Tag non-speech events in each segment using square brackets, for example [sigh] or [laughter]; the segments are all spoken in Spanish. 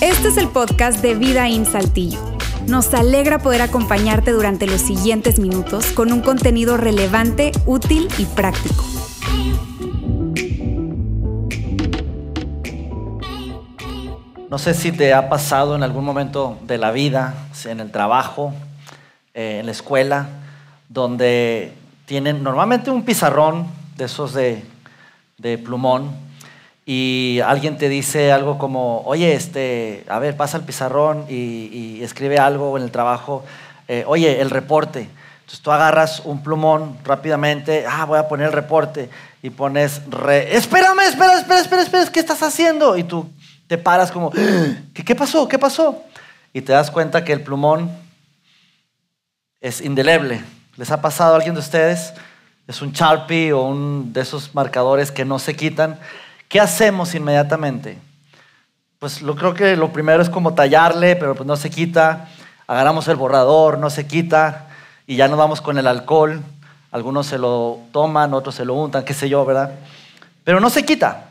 Este es el podcast de Vida en Saltillo. Nos alegra poder acompañarte durante los siguientes minutos con un contenido relevante, útil y práctico. No sé si te ha pasado en algún momento de la vida, en el trabajo, eh, en la escuela, donde tienen normalmente un pizarrón de esos de, plumón y alguien te dice algo como, oye, este, a ver, pasa el pizarrón y, escribe algo en el trabajo, eh, oye, el reporte. Entonces tú agarras un plumón rápidamente, ah, voy a poner el reporte y pones, re, espérame, espera, espera, espera, espera, ¿qué estás haciendo? Y tú te paras como, ¿qué, ¿qué pasó? ¿Qué pasó? Y te das cuenta que el plumón es indeleble. ¿Les ha pasado a alguien de ustedes? Es un Sharpie o un de esos marcadores que no se quitan. ¿Qué hacemos inmediatamente? Pues lo creo que lo primero es como tallarle, pero pues no se quita. Agarramos el borrador, no se quita y ya nos vamos con el alcohol. Algunos se lo toman, otros se lo untan, qué sé yo, ¿verdad? Pero no se quita.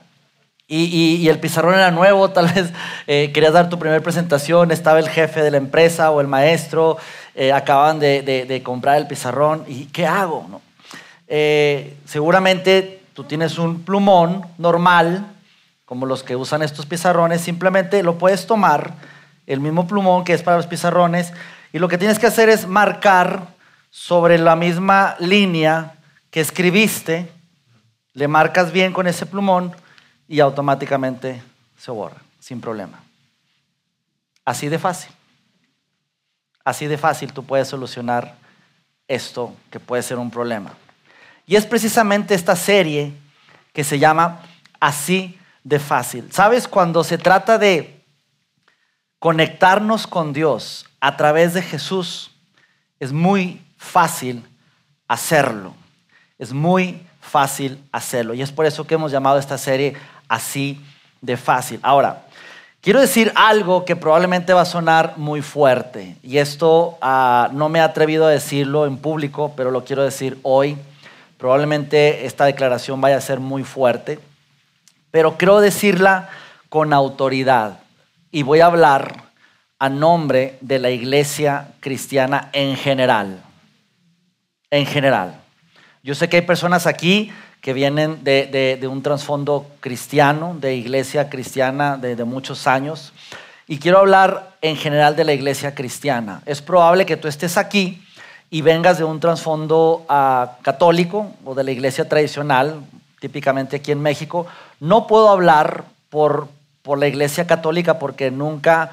Y, el pizarrón era nuevo, [laughs] tal vez eh, querías dar tu primera presentación, estaba el jefe de la empresa o el maestro, eh, acaban de, comprar el pizarrón, ¿y qué hago? No? Eh, seguramente tú tienes un plumón normal, como los que usan estos pizarrones, simplemente lo puedes tomar, el mismo plumón que es para los pizarrones, y lo que tienes que hacer es marcar sobre la misma línea que escribiste, le marcas bien con ese plumón, y automáticamente se borra, sin problema. Así de fácil. Así de fácil tú puedes solucionar esto que puede ser un problema. Y es precisamente esta serie que se llama Así de fácil. ¿Sabes? Cuando se trata de conectarnos con Dios a través de Jesús, es muy fácil hacerlo. Es muy fácil hacerlo. Y es por eso que hemos llamado esta serie así de fácil. Ahora, quiero decir algo que probablemente va a sonar muy fuerte. Y esto ah, no me he atrevido a decirlo en público, pero lo quiero decir hoy. Probablemente esta declaración vaya a ser muy fuerte, pero creo decirla con autoridad. Y voy a hablar a nombre de la iglesia cristiana en general. En general. Yo sé que hay personas aquí que vienen de, un trasfondo cristiano, de iglesia cristiana de, muchos años. Y quiero hablar en general de la iglesia cristiana. Es probable que tú estés aquí y vengas de un trasfondo ah, católico o de la iglesia tradicional, típicamente aquí en México. No puedo hablar por, por la iglesia católica porque nunca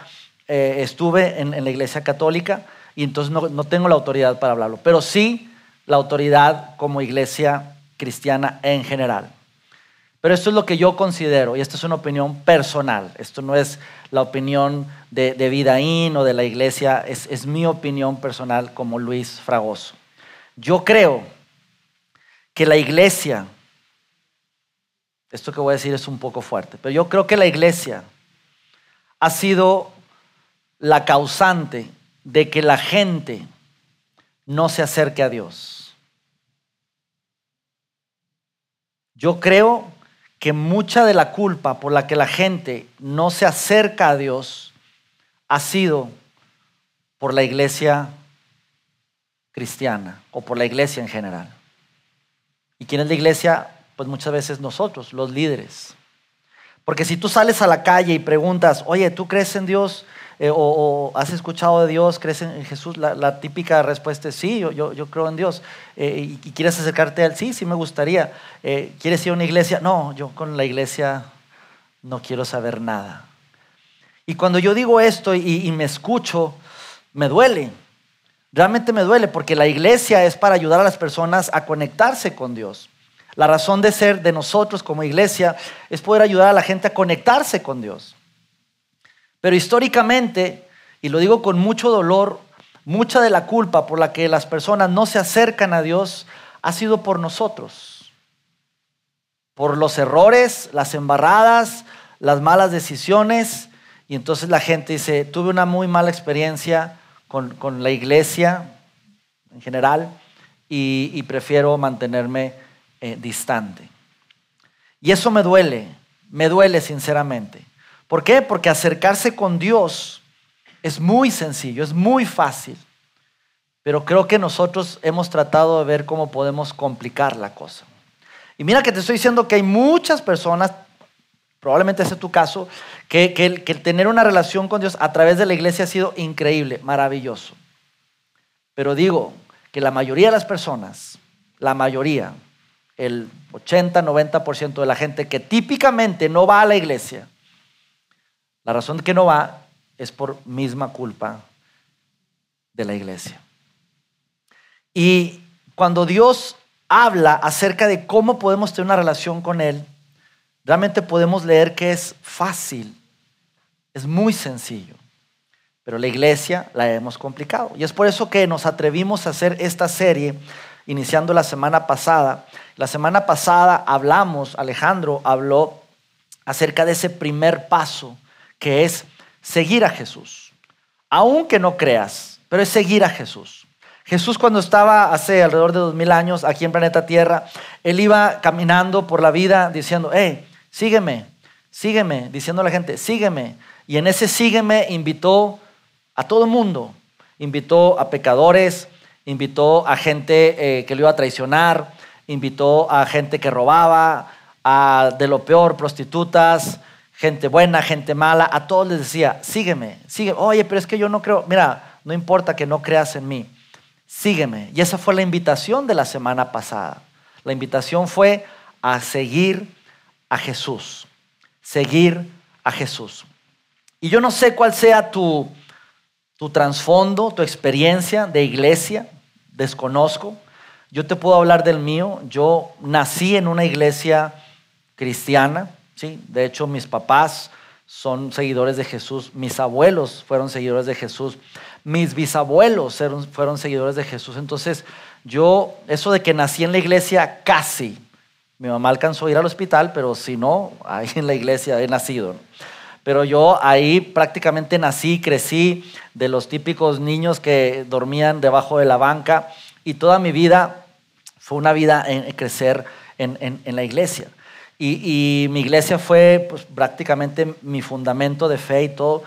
eh, estuve en, la iglesia católica y entonces no, no tengo la autoridad para hablarlo, pero sí la autoridad como iglesia cristiana en general. Pero esto es lo que yo considero, y esto es una opinión personal, esto no es la opinión de, de Vidaín o de la iglesia, es, es mi opinión personal como Luis Fragoso. Yo creo que la iglesia, esto que voy a decir es un poco fuerte, pero yo creo que la iglesia ha sido la causante de que la gente no se acerque a Dios. Yo creo que mucha de la culpa por la que la gente no se acerca a Dios ha sido por la iglesia cristiana o por la iglesia en general. ¿Y quién es la iglesia? Pues muchas veces nosotros, los líderes. Porque si tú sales a la calle y preguntas, oye, ¿tú crees en Dios? Eh, o, has escuchado de Dios, crees en Jesús, la, típica respuesta es sí, yo, yo, creo en Dios. Eh, y, quieres acercarte a Él, sí, sí me gustaría. Eh, ¿Quieres ir a una iglesia? No, yo con la iglesia no quiero saber nada. Y cuando yo digo esto y, y me escucho, me duele. Realmente me duele porque la iglesia es para ayudar a las personas a conectarse con Dios. La razón de ser de nosotros como iglesia es poder ayudar a la gente a conectarse con Dios. Pero históricamente, y lo digo con mucho dolor, mucha de la culpa por la que las personas no se acercan a Dios ha sido por nosotros. Por los errores, las embarradas, las malas decisiones. Y entonces la gente dice, tuve una muy mala experiencia con, la iglesia en general y, prefiero mantenerme eh, distante. Y eso me duele, me duele sinceramente. ¿Por qué? Porque acercarse con Dios es muy sencillo, es muy fácil. Pero creo que nosotros hemos tratado de ver cómo podemos complicar la cosa. Y mira que te estoy diciendo que hay muchas personas, probablemente ese es tu caso, que, que, tener una relación con Dios a través de la iglesia ha sido increíble, maravilloso. Pero digo que la mayoría de las personas, la mayoría, el 80-90% de la gente que típicamente no va a la iglesia, la razón que no va es por misma culpa de la iglesia. Y cuando Dios habla acerca de cómo podemos tener una relación con Él, realmente podemos leer que es fácil, es muy sencillo. Pero la iglesia la hemos complicado. Y es por eso que nos atrevimos a hacer esta serie iniciando la semana pasada. La semana pasada hablamos, Alejandro habló acerca de ese primer paso que es seguir a Jesús. Aunque no creas, pero es seguir a Jesús. Jesús cuando estaba hace alrededor de dos mil años aquí en planeta Tierra, él iba caminando por la vida diciendo, hey, sígueme, sígueme, diciendo a la gente, sígueme. Y en ese sígueme invitó a todo el mundo. Invitó a pecadores, invitó a gente eh, que lo iba a traicionar, invitó a gente que robaba, a de lo peor, prostitutas, gente buena, gente mala, a todos les decía, sígueme, sígueme. Oye, pero es que yo no creo, mira, no importa que no creas en mí, sígueme. Y esa fue la invitación de la semana pasada. La invitación fue a seguir a Jesús, seguir a Jesús. Y yo no sé cuál sea tu, tu trasfondo, tu experiencia de iglesia, desconozco. Yo te puedo hablar del mío. Yo nací en una iglesia cristiana, ¿sí? De hecho, mis papás son seguidores de Jesús, mis abuelos fueron seguidores de Jesús, mis bisabuelos fueron seguidores de Jesús. Entonces, yo, eso de que nací en la iglesia, casi. Mi mamá alcanzó a ir al hospital, pero si no, ahí en la iglesia he nacido. Pero yo ahí prácticamente nací, crecí de los típicos niños que dormían debajo de la banca y toda mi vida fue una vida en crecer en, la iglesia. Y, mi iglesia fue pues, prácticamente mi fundamento de fe y todo.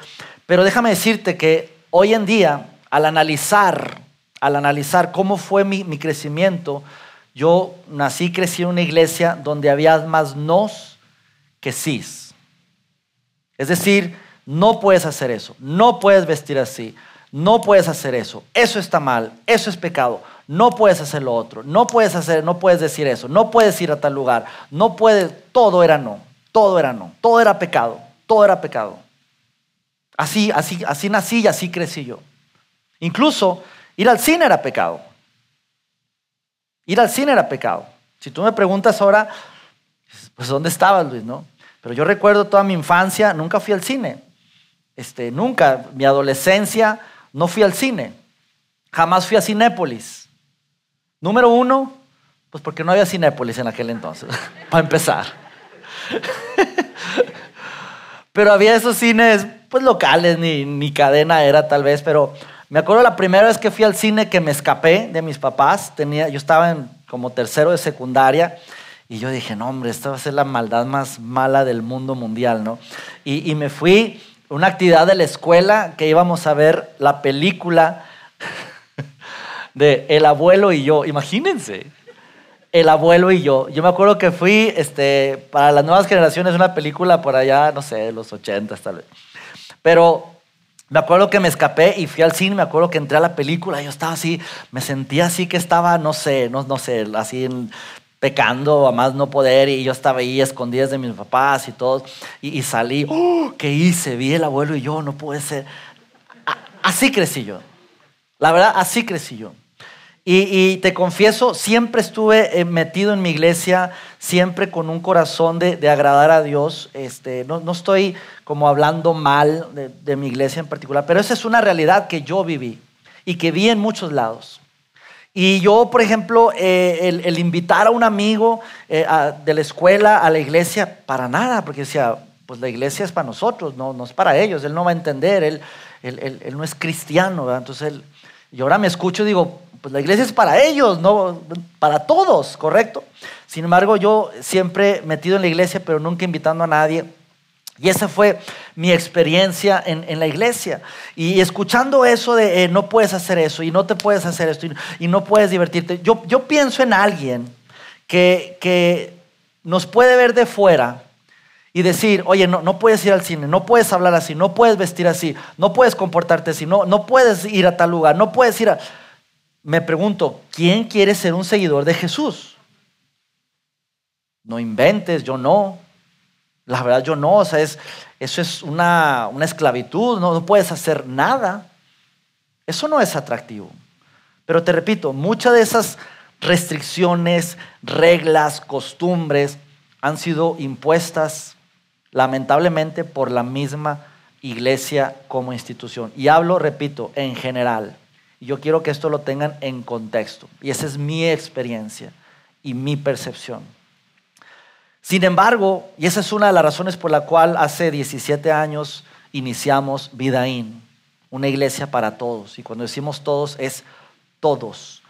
Pero déjame decirte que hoy en día, al analizar, al analizar cómo fue mi, mi crecimiento, yo nací y crecí en una iglesia donde había más nos que sís. Es decir, no puedes hacer eso, no puedes vestir así, no puedes hacer eso, eso está mal, eso es pecado, no puedes hacer lo otro, no puedes hacer, no puedes decir eso, no puedes ir a tal lugar, no puedes, todo era no, todo era no, todo era pecado, todo era pecado. Así, así, así nací y así crecí yo. Incluso ir al cine era pecado. Ir al cine era pecado. Si tú me preguntas ahora, pues ¿dónde estabas, Luis? No? Pero yo recuerdo toda mi infancia, nunca fui al cine. Este, nunca, mi adolescencia, no fui al cine. Jamás fui a Cinépolis. Número uno, pues porque no había Cinépolis en aquel entonces, [laughs] para empezar. [laughs] pero había esos cines, pues locales, ni, ni cadena era tal vez, pero me acuerdo la primera vez que fui al cine que me escapé de mis papás, tenía, yo estaba en como tercero de secundaria y yo dije, no, hombre, esta va a ser la maldad más mala del mundo mundial, ¿no? Y, me fui una actividad de la escuela que íbamos a ver la película [laughs] de El abuelo y yo. Imagínense, El abuelo y yo. Yo me acuerdo que fui, este, para las nuevas generaciones, una película por allá, no sé, los 80 tal vez. Pero me acuerdo que me escapé y fui al cine, me acuerdo que entré a la película, yo estaba así, me sentía así que estaba, no sé, no, no sé, así pecando a más no poder y yo estaba ahí escondidas de mis papás y todo y, salí, ¡Oh! ¿qué hice? Vi el abuelo y yo, no puede ser. así crecí yo. La verdad, así crecí yo. Y, te confieso, siempre estuve eh, metido en mi iglesia, siempre con un corazón de, agradar a Dios. Este, no, no, estoy como hablando mal de, mi iglesia en particular, pero esa es una realidad que yo viví y que vi en muchos lados. Y yo, por ejemplo, eh, el, invitar a un amigo eh, de la escuela a la iglesia, para nada, porque decía, pues la iglesia es para nosotros, no, no es para ellos, él no va a entender, él, él, él no es cristiano. Entonces, él, y ahora me escucho y digo, pues la iglesia es para ellos, no para todos, ¿correcto? Sin embargo, yo siempre metido en la iglesia, pero nunca invitando a nadie. Y esa fue mi experiencia en, la iglesia. Y escuchando eso de eh, no puedes hacer eso y no te puedes hacer esto y, no puedes divertirte, yo, yo pienso en alguien que, que nos puede ver de fuera y decir, oye, no, no puedes ir al cine, no puedes hablar así, no puedes vestir así, no puedes comportarte así, no, no puedes ir a tal lugar, no puedes ir a... Me pregunto, ¿quién quiere ser un seguidor de Jesús? No inventes, yo no. La verdad yo no, o sea, es, eso es una, una esclavitud, no, no puedes hacer nada. Eso no es atractivo. Pero te repito, muchas de esas restricciones, reglas, costumbres han sido impuestas lamentablemente por la misma iglesia como institución. Y hablo, repito, en general. Yo quiero que esto lo tengan en contexto. Y esa es mi experiencia y mi percepción. Sin embargo, y esa es una de las razones por la cual hace 17 años iniciamos Vidaín, una iglesia para todos. Y cuando decimos todos es todos,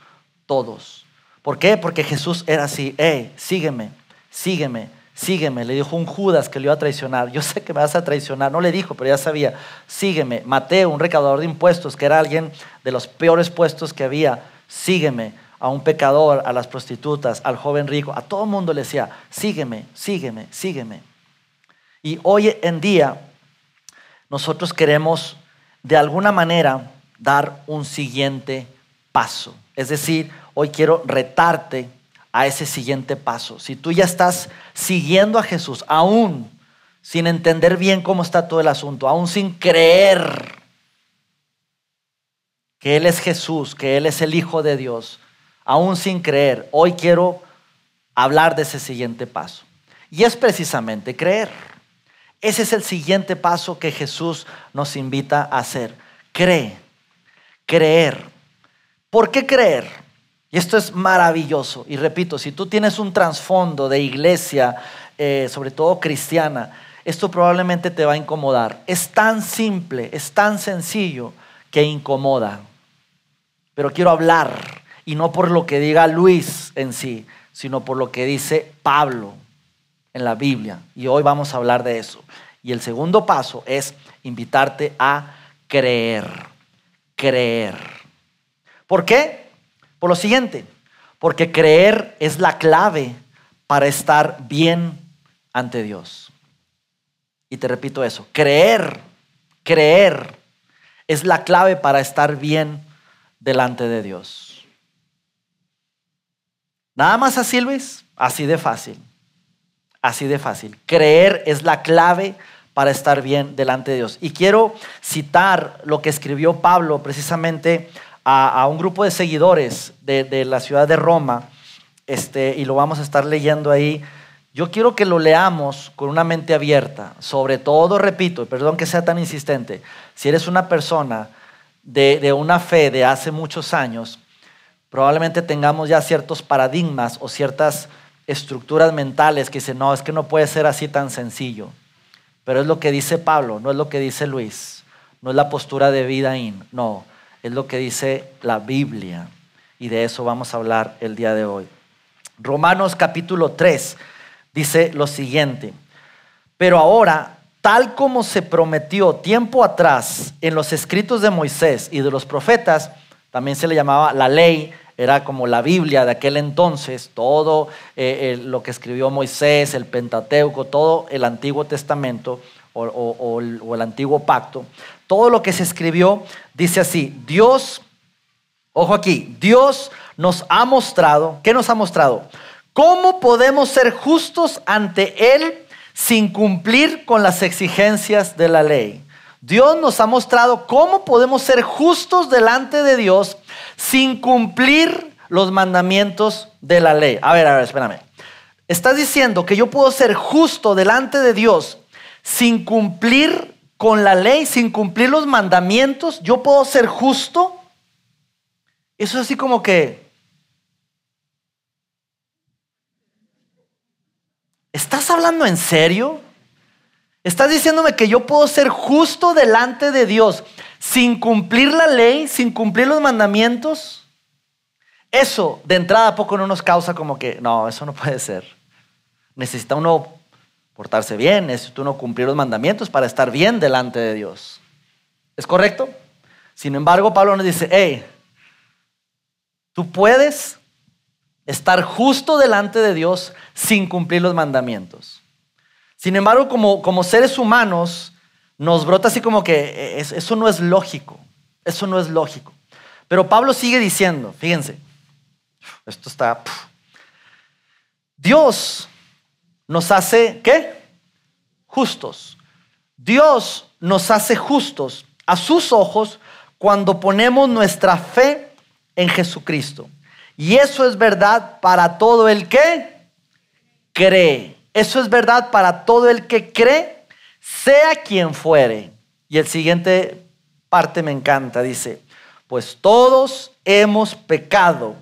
todos. ¿Por qué? Porque Jesús era así, hey, sígueme, sígueme, sígueme. Le dijo un Judas que le iba a traicionar. Yo sé que me vas a traicionar. No le dijo, pero ya sabía. Sígueme. Mateo, un recaudador de impuestos, que era alguien de los peores puestos que había. Sígueme. A un pecador, a las prostitutas, al joven rico, a todo el mundo le decía, sígueme, sígueme, sígueme. Y hoy en día nosotros queremos de alguna manera dar un siguiente paso. Es decir, hoy quiero retarte a ese siguiente paso. Si tú ya estás siguiendo a Jesús, aún sin entender bien cómo está todo el asunto, aún sin creer que Él es Jesús, que Él es el Hijo de Dios, aún sin creer, hoy quiero hablar de ese siguiente paso. Y es precisamente creer. Ese es el siguiente paso que Jesús nos invita a hacer. Cree, creer. ¿Por qué creer? Y esto es maravilloso. Y repito, si tú tienes un trasfondo de iglesia, eh, sobre todo cristiana, esto probablemente te va a incomodar. Es tan simple, es tan sencillo que incomoda. Pero quiero hablar, y no por lo que diga Luis en sí, sino por lo que dice Pablo en la Biblia. Y hoy vamos a hablar de eso. Y el segundo paso es invitarte a creer. Creer. ¿Por qué? Por lo siguiente, porque creer es la clave para estar bien ante Dios. Y te repito eso, creer, creer es la clave para estar bien delante de Dios. Nada más así, Luis, así de fácil. Así de fácil. Creer es la clave para estar bien delante de Dios. Y quiero citar lo que escribió Pablo precisamente a, un grupo de seguidores de, la ciudad de Roma, este, y lo vamos a estar leyendo ahí. Yo quiero que lo leamos con una mente abierta, sobre todo, repito, perdón que sea tan insistente, si eres una persona de, una fe de hace muchos años, probablemente tengamos ya ciertos paradigmas o ciertas estructuras mentales que dicen, no, es que no puede ser así tan sencillo. Pero es lo que dice Pablo, no es lo que dice Luis, no es la postura de vida in, no es lo que dice la Biblia. Y de eso vamos a hablar el día de hoy. Romanos capítulo 3 dice lo siguiente. Pero ahora, tal como se prometió tiempo atrás en los escritos de Moisés y de los profetas, también se le llamaba la ley, era como la Biblia de aquel entonces, todo eh, lo que escribió Moisés, el Pentateuco, todo el Antiguo Testamento o el Antiguo Pacto, todo lo que se escribió dice así, Dios, ojo aquí, Dios nos ha mostrado, ¿qué nos ha mostrado? ¿Cómo podemos ser justos ante Él sin cumplir con las exigencias de la ley? Dios nos ha mostrado cómo podemos ser justos delante de Dios sin cumplir los mandamientos de la ley. A ver, a ver, espérame. Estás diciendo que yo puedo ser justo delante de Dios sin cumplir con la ley, sin cumplir los mandamientos, yo puedo ser justo. Eso es así como que... ¿Estás hablando en serio? ¿Estás diciéndome que yo puedo ser justo delante de Dios sin cumplir la ley, sin cumplir los mandamientos? Eso de entrada a poco no nos causa como que, no, eso no puede ser. Necesita uno portarse bien, necesita uno cumplir los mandamientos para estar bien delante de Dios. ¿Es correcto? Sin embargo, Pablo nos dice, hey, tú puedes estar justo delante de Dios sin cumplir los mandamientos. Sin embargo, como, como seres humanos, nos brota así como que eso no es lógico, eso no es lógico. Pero Pablo sigue diciendo, fíjense, esto está... Dios nos hace, ¿qué? Justos. Dios nos hace justos a sus ojos cuando ponemos nuestra fe en Jesucristo. Y eso es verdad para todo el que cree. Eso es verdad para todo el que cree, sea quien fuere. Y el siguiente parte me encanta, dice, pues todos hemos pecado.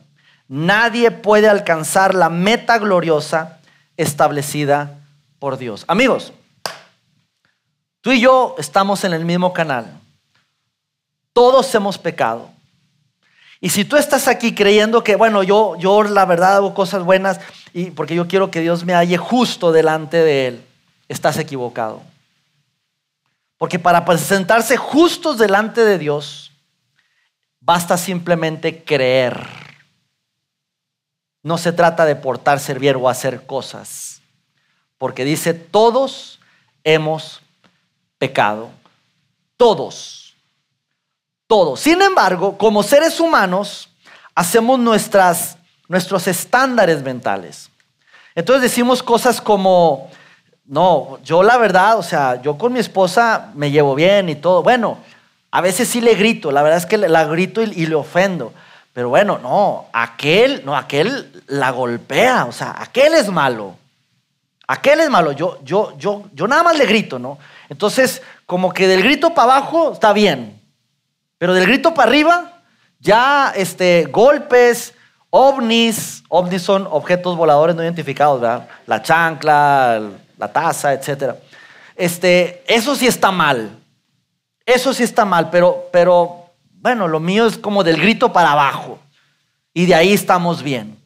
Nadie puede alcanzar la meta gloriosa establecida por Dios. Amigos, tú y yo estamos en el mismo canal. Todos hemos pecado. Y si tú estás aquí creyendo que, bueno, yo, yo la verdad hago cosas buenas y porque yo quiero que Dios me halle justo delante de Él, estás equivocado. Porque para presentarse justos delante de Dios, basta simplemente creer. No se trata de portar, servir o hacer cosas. Porque dice, todos hemos pecado. Todos. Todos. Sin embargo, como seres humanos, hacemos nuestras, nuestros estándares mentales. Entonces decimos cosas como, no, yo la verdad, o sea, yo con mi esposa me llevo bien y todo. Bueno, a veces sí le grito, la verdad es que la grito y, y le ofendo. Pero bueno, no, aquel, no, aquel la golpea, o sea, aquel es malo. Aquel es malo, yo, yo, yo, yo nada más le grito, ¿no? Entonces, como que del grito para abajo está bien, pero del grito para arriba, ya este, golpes, ovnis, ovnis son objetos voladores no identificados, ¿verdad? La chancla, la taza, etc. Este, eso sí está mal, eso sí está mal, pero, pero bueno, lo mío es como del grito para abajo. Y de ahí estamos bien.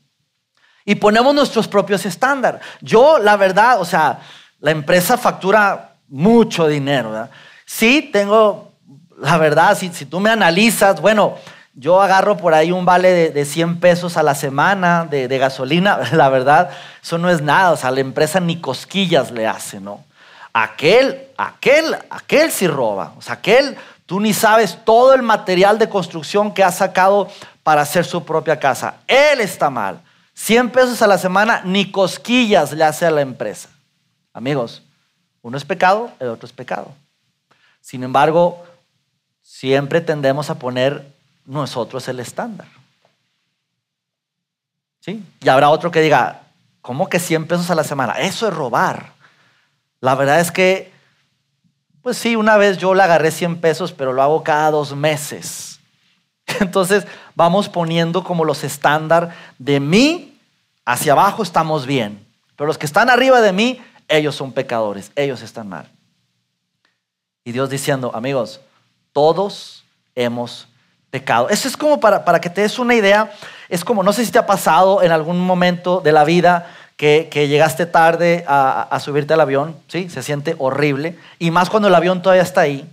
Y ponemos nuestros propios estándares. Yo, la verdad, o sea, la empresa factura mucho dinero. ¿verdad? Sí, tengo, la verdad, si, si, tú me analizas, bueno, yo agarro por ahí un vale de, de 100 pesos a la semana de, de, gasolina. [laughs] La verdad, eso no es nada. O sea, la empresa ni cosquillas le hace, ¿no? Aquel, aquel, aquel sí roba. O sea, aquel Tú ni sabes todo el material de construcción que ha sacado para hacer su propia casa. Él está mal. 100 pesos a la semana, ni cosquillas le hace a la empresa. Amigos, uno es pecado, el otro es pecado. Sin embargo, siempre tendemos a poner nosotros el estándar. ¿Sí? Y habrá otro que diga, ¿cómo que 100 pesos a la semana? Eso es robar. La verdad es que pues sí, una vez yo le agarré 100 pesos, pero lo hago cada dos meses. [laughs] Entonces vamos poniendo como los estándar de mí hacia abajo estamos bien, pero los que están arriba de mí, ellos son pecadores, ellos están mal. Y Dios diciendo, amigos, todos hemos pecado. Eso es como para, para que te des una idea, es como, no sé si te ha pasado en algún momento de la vida que, llegaste tarde a, subirte al avión, ¿sí? Se siente horrible. Y más cuando el avión todavía está ahí,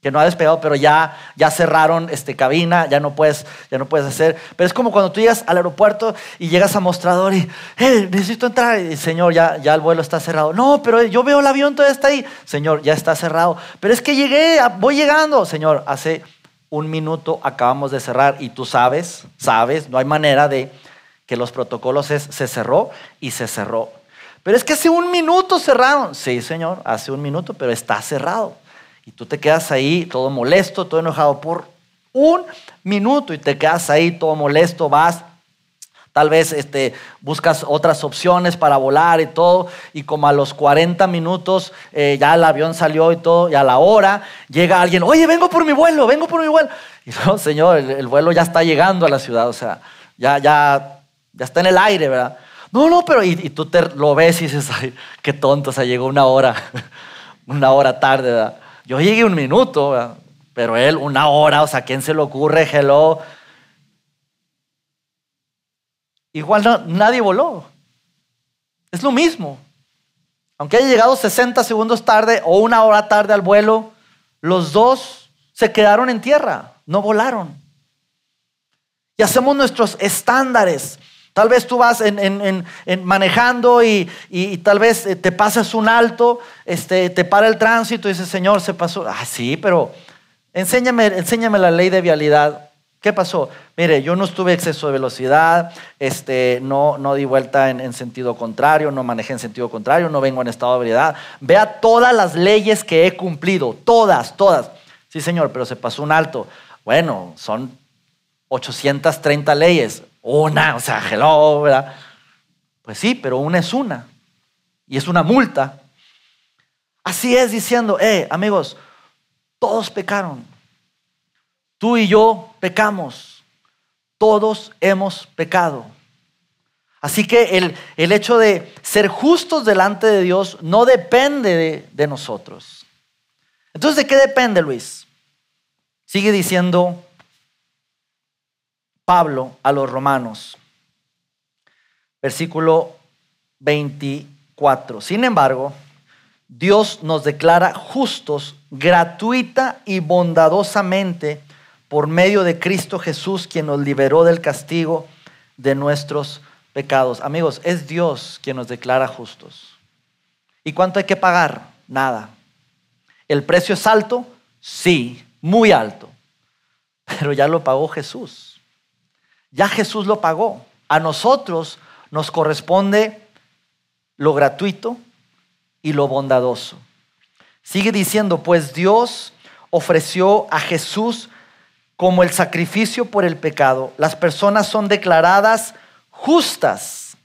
que no ha despegado, pero ya, ya cerraron este, cabina, ya no, puedes, ya no puedes hacer. Pero es como cuando tú llegas al aeropuerto y llegas a mostrador y, eh, necesito entrar. Y, señor, ya, ya el vuelo está cerrado. No, pero yo veo el avión todavía está ahí. Señor, ya está cerrado. Pero es que llegué, voy llegando. Señor, hace un minuto acabamos de cerrar y tú sabes, sabes, no hay manera de que los protocolos es, se cerró y se cerró. Pero es que hace un minuto cerraron. Sí, señor, hace un minuto, pero está cerrado. Y tú te quedas ahí todo molesto, todo enojado por un minuto y te quedas ahí todo molesto, vas, Tal vez este, buscas otras opciones para volar y todo, y como a los 40 minutos eh, ya el avión salió y todo, y a la hora llega alguien, oye, vengo por mi vuelo, vengo por mi vuelo. Y no, señor, el, el vuelo ya está llegando a la ciudad, o sea, ya, ya ya está en el aire, ¿verdad? No, no, pero y, tú te lo ves y dices, ay, qué tonto, o sea, llegó una hora, [laughs] una hora tarde, ¿verdad? Yo llegué un minuto, ¿verdad? pero él una hora, o sea, ¿quién se le ocurre? Hello. igual nadie voló. Es lo mismo. Aunque haya llegado 60 segundos tarde o una hora tarde al vuelo, los dos se quedaron en tierra, no volaron. Y hacemos nuestros estándares. Tal vez tú vas en, manejando y, tal vez eh, te pasas un alto, este, te para el tránsito y dices, Señor, se pasó. Ah, sí, pero enséñame, enséñame la ley de vialidad. ¿Qué pasó? Mire, yo no estuve exceso de velocidad, este, no, no di vuelta en, sentido contrario, no manejé en sentido contrario, no vengo en estado de ebriedad. Vea todas las leyes que he cumplido, todas, todas. Sí, señor, pero se pasó un alto. Bueno, son 830 leyes. Una, o sea, hello, ¿verdad? Pues sí, pero una es una. Y es una multa. Así es diciendo, eh, amigos, todos pecaron. Tú y yo pecamos. Todos hemos pecado. Así que el, el, hecho de ser justos delante de Dios no depende de, de nosotros. Entonces, ¿de qué depende, Luis? Sigue diciendo Pablo a los romanos, versículo 24. Sin embargo, Dios nos declara justos gratuita y bondadosamente por medio de Cristo Jesús, quien nos liberó del castigo de nuestros pecados. Amigos, es Dios quien nos declara justos. ¿Y cuánto hay que pagar? Nada. ¿El precio es alto? Sí, muy alto. Pero ya lo pagó Jesús. Ya Jesús lo pagó. A nosotros nos corresponde lo gratuito y lo bondadoso. Sigue diciendo, pues Dios ofreció a Jesús como el sacrificio por el pecado, las personas son declaradas justas.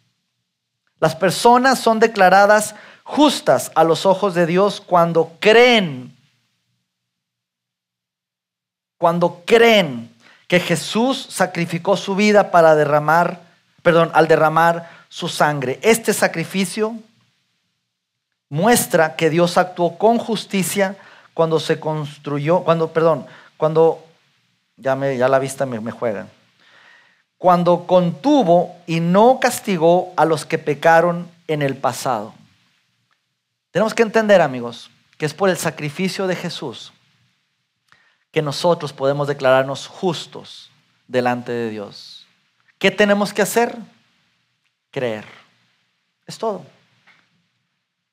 Las personas son declaradas justas a los ojos de Dios cuando creen, cuando creen que Jesús sacrificó su vida para derramar, perdón, al derramar su sangre. Este sacrificio muestra que Dios actuó con justicia cuando se construyó, cuando, perdón, cuando ya, me, ya la vista me, me juega. Cuando contuvo y no castigó a los que pecaron en el pasado. Tenemos que entender, amigos, que es por el sacrificio de Jesús que nosotros podemos declararnos justos delante de Dios. ¿Qué tenemos que hacer? Creer. Es todo.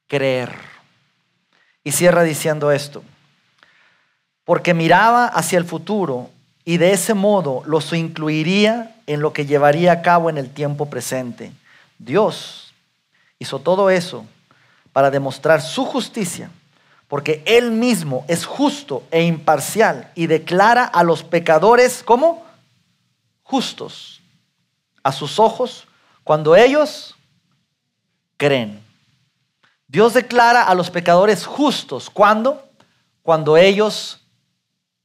Creer. Y cierra diciendo esto. Porque miraba hacia el futuro y de ese modo los incluiría en lo que llevaría a cabo en el tiempo presente. Dios hizo todo eso para demostrar su justicia, porque Él mismo es justo e imparcial y declara a los pecadores como justos a sus ojos cuando ellos creen. Dios declara a los pecadores justos. ¿Cuándo? Cuando ellos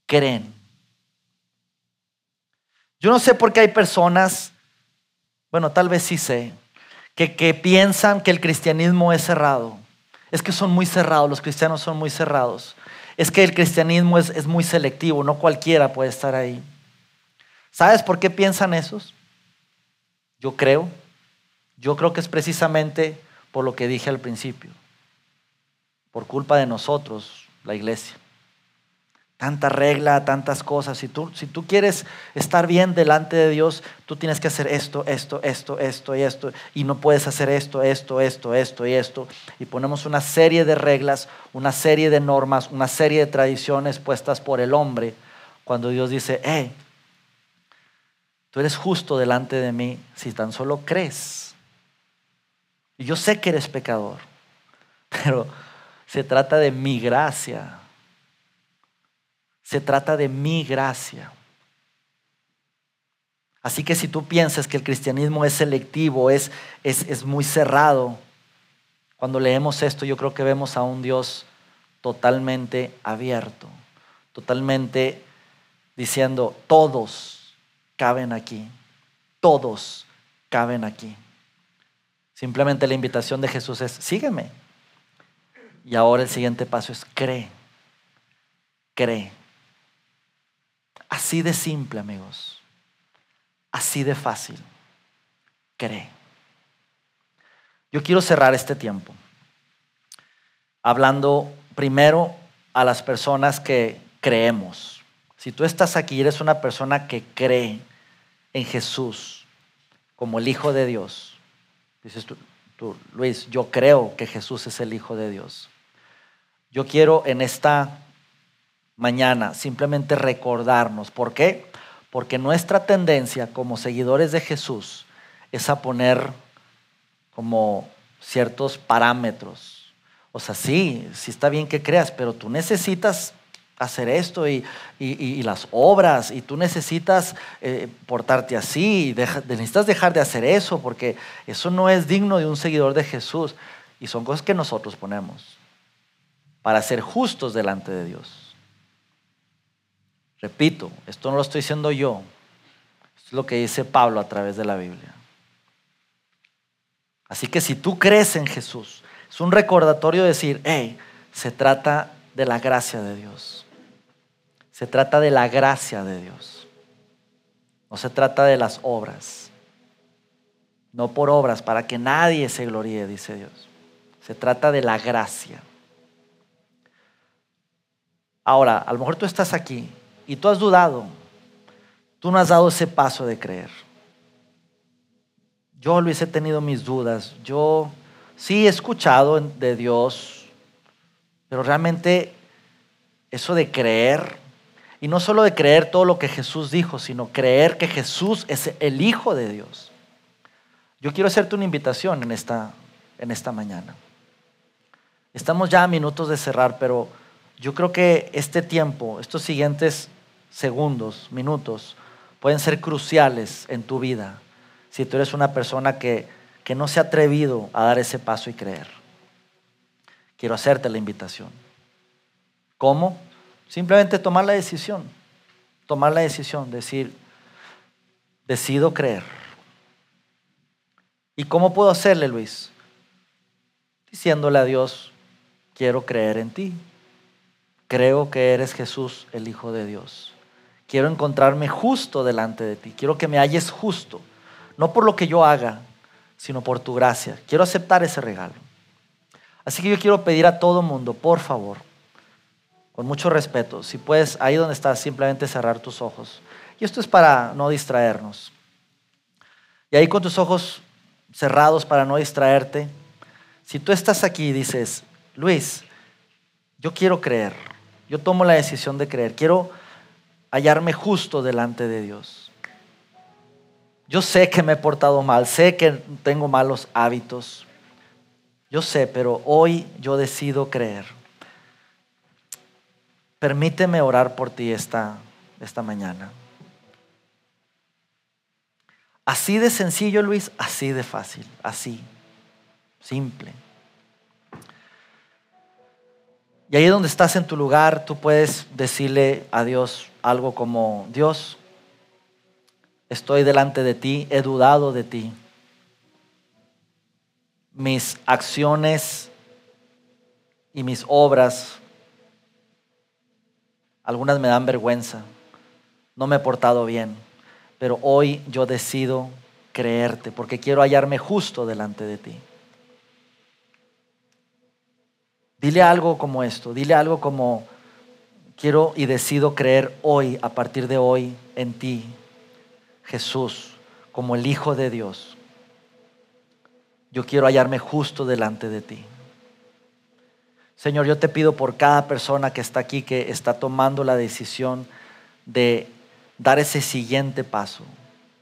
creen. Yo no sé por qué hay personas, bueno, tal vez sí sé, que, que piensan que el cristianismo es cerrado. Es que son muy cerrados, los cristianos son muy cerrados. Es que el cristianismo es, es muy selectivo, no cualquiera puede estar ahí. ¿Sabes por qué piensan esos? Yo creo, yo creo que es precisamente por lo que dije al principio, por culpa de nosotros, la iglesia tanta regla, tantas cosas. Si tú, si tú quieres estar bien delante de Dios, tú tienes que hacer esto, esto, esto, esto y esto. Y no puedes hacer esto, esto, esto, esto y esto. Y ponemos una serie de reglas, una serie de normas, una serie de tradiciones puestas por el hombre. Cuando Dios dice, hey, tú eres justo delante de mí si tan solo crees. Y yo sé que eres pecador, [laughs] pero se trata de mi gracia se trata de mi gracia. Así que si tú piensas que el cristianismo es selectivo, es, es, es muy cerrado, cuando leemos esto yo creo que vemos a un Dios totalmente abierto, totalmente diciendo, todos caben aquí, todos caben aquí. Simplemente la invitación de Jesús es, sígueme. Y ahora el siguiente paso es, cree, cree. Así de simple, amigos. Así de fácil. cree. Yo quiero cerrar este tiempo hablando primero a las personas que creemos. Si tú estás aquí eres una persona que cree en Jesús como el Hijo de Dios, dices tú, Luis, yo creo que Jesús es el Hijo de Dios. Yo quiero en esta mañana simplemente recordarnos. ¿Por qué? Porque nuestra tendencia como seguidores de Jesús es a poner como ciertos parámetros. O sea, sí, sí está bien que creas, pero tú necesitas hacer esto y, las obras y tú necesitas eh, portarte así, y necesitas dejar de hacer eso porque eso no es digno de un seguidor de Jesús y son cosas que nosotros ponemos para ser justos delante de Dios. Repito, esto no lo estoy diciendo yo, es lo que dice Pablo a través de la Biblia. Así que si tú crees en Jesús, es un recordatorio de decir, hey, se trata de la gracia de Dios. Se trata de la gracia de Dios. No se trata de las obras. No por obras, para que nadie se gloríe, dice Dios. Se trata de la gracia. Ahora, a lo mejor tú estás aquí y tú has dudado. Tú no has dado ese paso de creer. Yo, Luis, he tenido mis dudas. Yo sí he escuchado de Dios, pero realmente eso de creer, y no solo de creer todo lo que Jesús dijo, sino creer que Jesús es el Hijo de Dios. Yo quiero hacerte una invitación en esta, en esta mañana. Estamos ya a minutos de cerrar, pero yo creo que este tiempo, estos siguientes segundos, minutos, pueden ser cruciales en tu vida si tú eres una persona que, que no se ha atrevido a dar ese paso y creer. Quiero hacerte la invitación. ¿Cómo? Simplemente tomar la decisión. Tomar la decisión, decir, decido creer. ¿Y cómo puedo hacerle, Luis? Diciéndole a Dios, quiero creer en ti. Creo que eres Jesús, el Hijo de Dios. Quiero encontrarme justo delante de ti. Quiero que me halles justo. No por lo que yo haga, sino por tu gracia. Quiero aceptar ese regalo. Así que yo quiero pedir a todo mundo, por favor, con mucho respeto, si puedes, ahí donde estás, simplemente cerrar tus ojos. Y esto es para no distraernos. Y ahí con tus ojos cerrados para no distraerte, si tú estás aquí y dices, Luis, yo quiero creer, yo tomo la decisión de creer. Quiero hallarme justo delante de Dios. Yo sé que me he portado mal, sé que tengo malos hábitos. Yo sé, pero hoy yo decido creer. Permíteme orar por ti esta, esta mañana. Así de sencillo, Luis, así de fácil, así, simple. Y ahí donde estás en tu lugar, tú puedes decirle a Dios algo como, Dios, estoy delante de ti, he dudado de ti. Mis acciones y mis obras, algunas me dan vergüenza, no me he portado bien, pero hoy yo decido creerte porque quiero hallarme justo delante de ti. Dile algo como esto, dile algo como, quiero y decido creer hoy, a partir de hoy, en ti, Jesús, como el Hijo de Dios. Yo quiero hallarme justo delante de ti. Señor, yo te pido por cada persona que está aquí, que está tomando la decisión de dar ese siguiente paso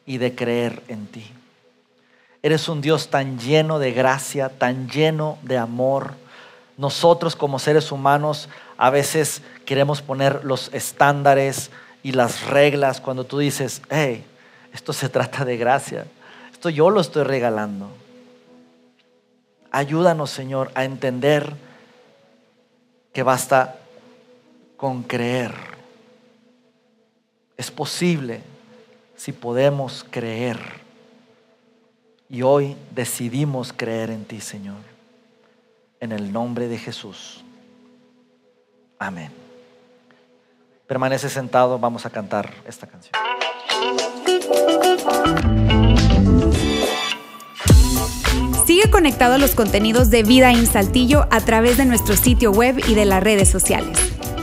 y de creer en ti. Eres un Dios tan lleno de gracia, tan lleno de amor nosotros como seres humanos a veces queremos poner los estándares y las reglas cuando tú dices, hey, esto se trata de gracia, esto yo lo estoy regalando. Ayúdanos, Señor, a entender que basta con creer. Es posible si podemos creer. Y hoy decidimos creer en ti, Señor en el nombre de Jesús. Amén. Permanece sentado, vamos a cantar esta canción. Sigue conectado a los contenidos de Vida en Saltillo a través de nuestro sitio web y de las redes sociales.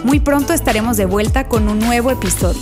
Muy pronto estaremos de vuelta con un nuevo episodio.